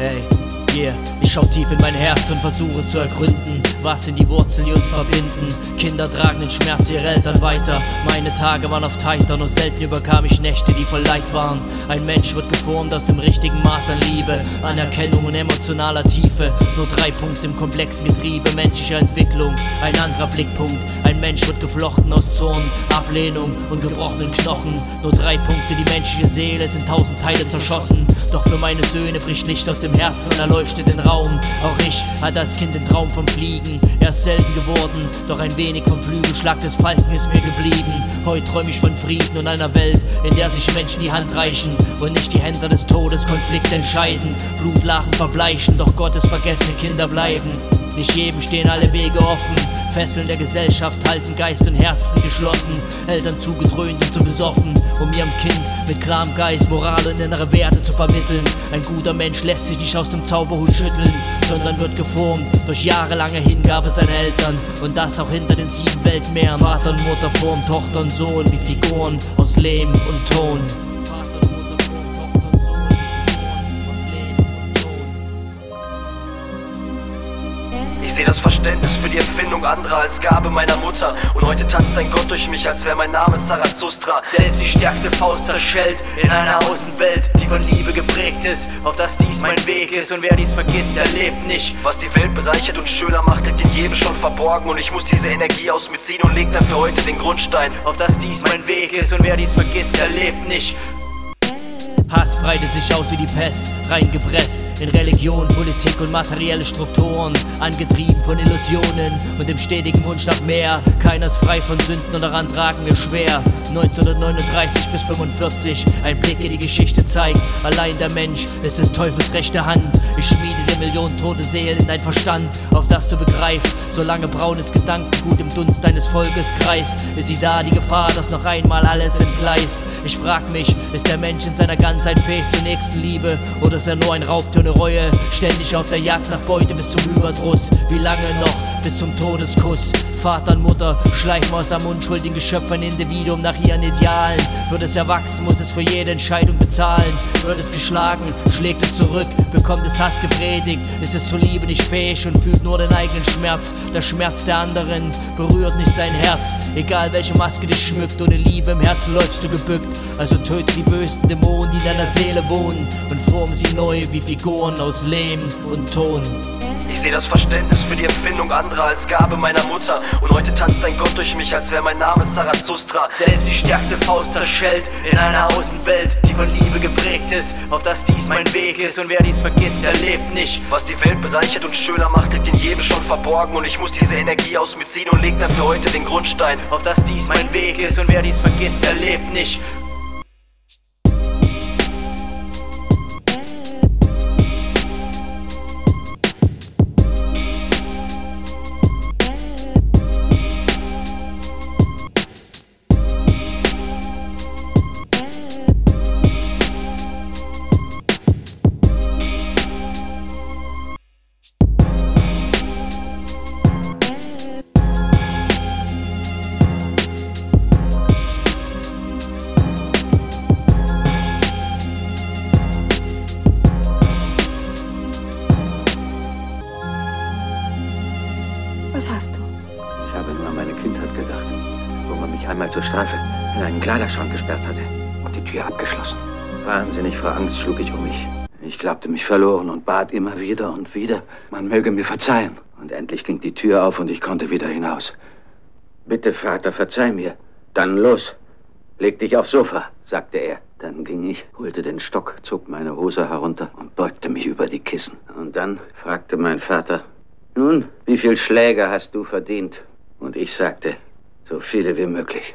Ey, yeah, ich schau tief in mein Herz und versuche es zu ergründen, was sind die Wurzeln, die uns verbinden. Kinder tragen den Schmerz ihrer Eltern weiter. Meine Tage waren oft heiter, nur selten überkam ich Nächte, die voll Leid waren. Ein Mensch wird geformt aus dem richtigen Maß an Liebe, Anerkennung und emotionaler Tiefe. Nur drei Punkte im komplexen Getriebe menschlicher Entwicklung. Ein anderer Blickpunkt, ein Mensch wird geflochten aus Zorn, Ablehnung und gebrochenen Knochen. Nur drei Punkte, die menschliche Seele sind tausend Teile zerschossen. Doch für meine Söhne bricht Licht aus dem Herzen und erleuchtet den Raum. Auch ich hatte als Kind den Traum vom Fliegen. Er ist selten geworden, doch ein wenig vom Flügelschlag des Falken ist mir geblieben. Heute träume ich von Frieden und einer Welt, in der sich Menschen die Hand reichen und nicht die Händler des Todes Konflikt entscheiden. Blutlachen verbleichen, doch Gottes vergessene Kinder bleiben. Nicht jedem stehen alle Wege offen. Fesseln der Gesellschaft halten Geist und Herzen geschlossen. Eltern zugedröhnt und zu besoffen, um ihrem Kind mit klarem Geist Moral und innere Werte zu vermitteln. Ein guter Mensch lässt sich nicht aus dem Zauberhut schütteln, sondern wird geformt durch jahrelange Hingabe seiner Eltern. Und das auch hinter den sieben Weltmeeren. Vater und Mutter formen Tochter und Sohn wie Figuren aus Lehm und Ton. Sehe das Verständnis für die Empfindung anderer als Gabe meiner Mutter. Und heute tanzt ein Gott durch mich, als wäre mein Name Zarathustra. Der die stärkste Faust zerschellt in einer Außenwelt, die von Liebe geprägt ist, auf dass dies mein Weg ist und wer dies vergisst, der lebt nicht. Was die Welt bereichert und schöner macht, liegt in jedem schon verborgen. Und ich muss diese Energie aus mir ziehen und leg dafür heute den Grundstein. Auf dass dies mein Weg ist und wer dies vergisst, der lebt nicht. Hass breitet sich aus wie die Pest, reingepresst in Religion, Politik und materielle Strukturen, angetrieben von Illusionen und dem stetigen Wunsch nach mehr. Keiner ist frei von Sünden und daran tragen wir schwer. 1939 bis 45, ein Blick in die Geschichte zeigt, allein der Mensch ist des Teufels rechte Hand. Ich schmiede dir Millionen tote Seelen in dein Verstand, auf das du begreifst, solange braunes Gedankengut im Dunst deines Volkes kreist, ist sie da, die Gefahr, dass noch einmal alles entgleist. Ich frag mich, ist der Mensch in seiner Ganzheit fähig zur nächsten Liebe oder ist er nur ein Raubtier ohne Reue, ständig auf der Jagd nach Beute bis zum Überdruss? Wie lange noch bis zum Todeskuss? Vater und Mutter schleichen aus am unschuldigen Geschöpf ein Individuum nach ihren Idealen. Wird es erwachsen, muss es für jede Entscheidung bezahlen. Wird es geschlagen, schlägt es zurück, bekommt es Hass gepredigt, ist es zur Liebe nicht fähig und fühlt nur den eigenen Schmerz. Der Schmerz der anderen berührt nicht sein Herz. Egal welche Maske dich schmückt, ohne Liebe im Herzen läufst du gebückt. Also töte die bösen Dämonen, die deiner Seele wohnen und form sie neu wie Figuren aus Lehm und Ton. Ich sehe das Verständnis für die Empfindung anderer als Gabe meiner Mutter. Und heute tanzt ein Gott durch mich, als wäre mein Name Zarathustra. Der die stärkste Faust zerschellt in einer Außenwelt, die von Liebe geprägt ist, auf dass dies mein Weg ist und wer dies vergisst, der lebt nicht. Was die Welt bereichert und schöner macht, liegt in jedem schon verborgen. Und ich muss diese Energie aus mir ziehen und leg dafür heute den Grundstein. Auf dass dies mein Weg ist und wer dies vergisst, der lebt nicht. Was hast du? Ich habe nur an meine Kindheit gedacht, wo man mich einmal zur Strafe in einen Kleiderschrank gesperrt hatte und die Tür abgeschlossen. Wahnsinnig vor Angst schlug ich um mich. Ich glaubte mich verloren und bat immer wieder und wieder, man möge mir verzeihen. Und endlich ging die Tür auf und ich konnte wieder hinaus. Bitte, Vater, verzeih mir. Dann los. Leg dich aufs Sofa, sagte er. Dann ging ich, holte den Stock, zog meine Hose herunter und beugte mich über die Kissen. Und dann fragte mein Vater, nun, wie viel Schläge hast du verdient? Und ich sagte, so viele wie möglich.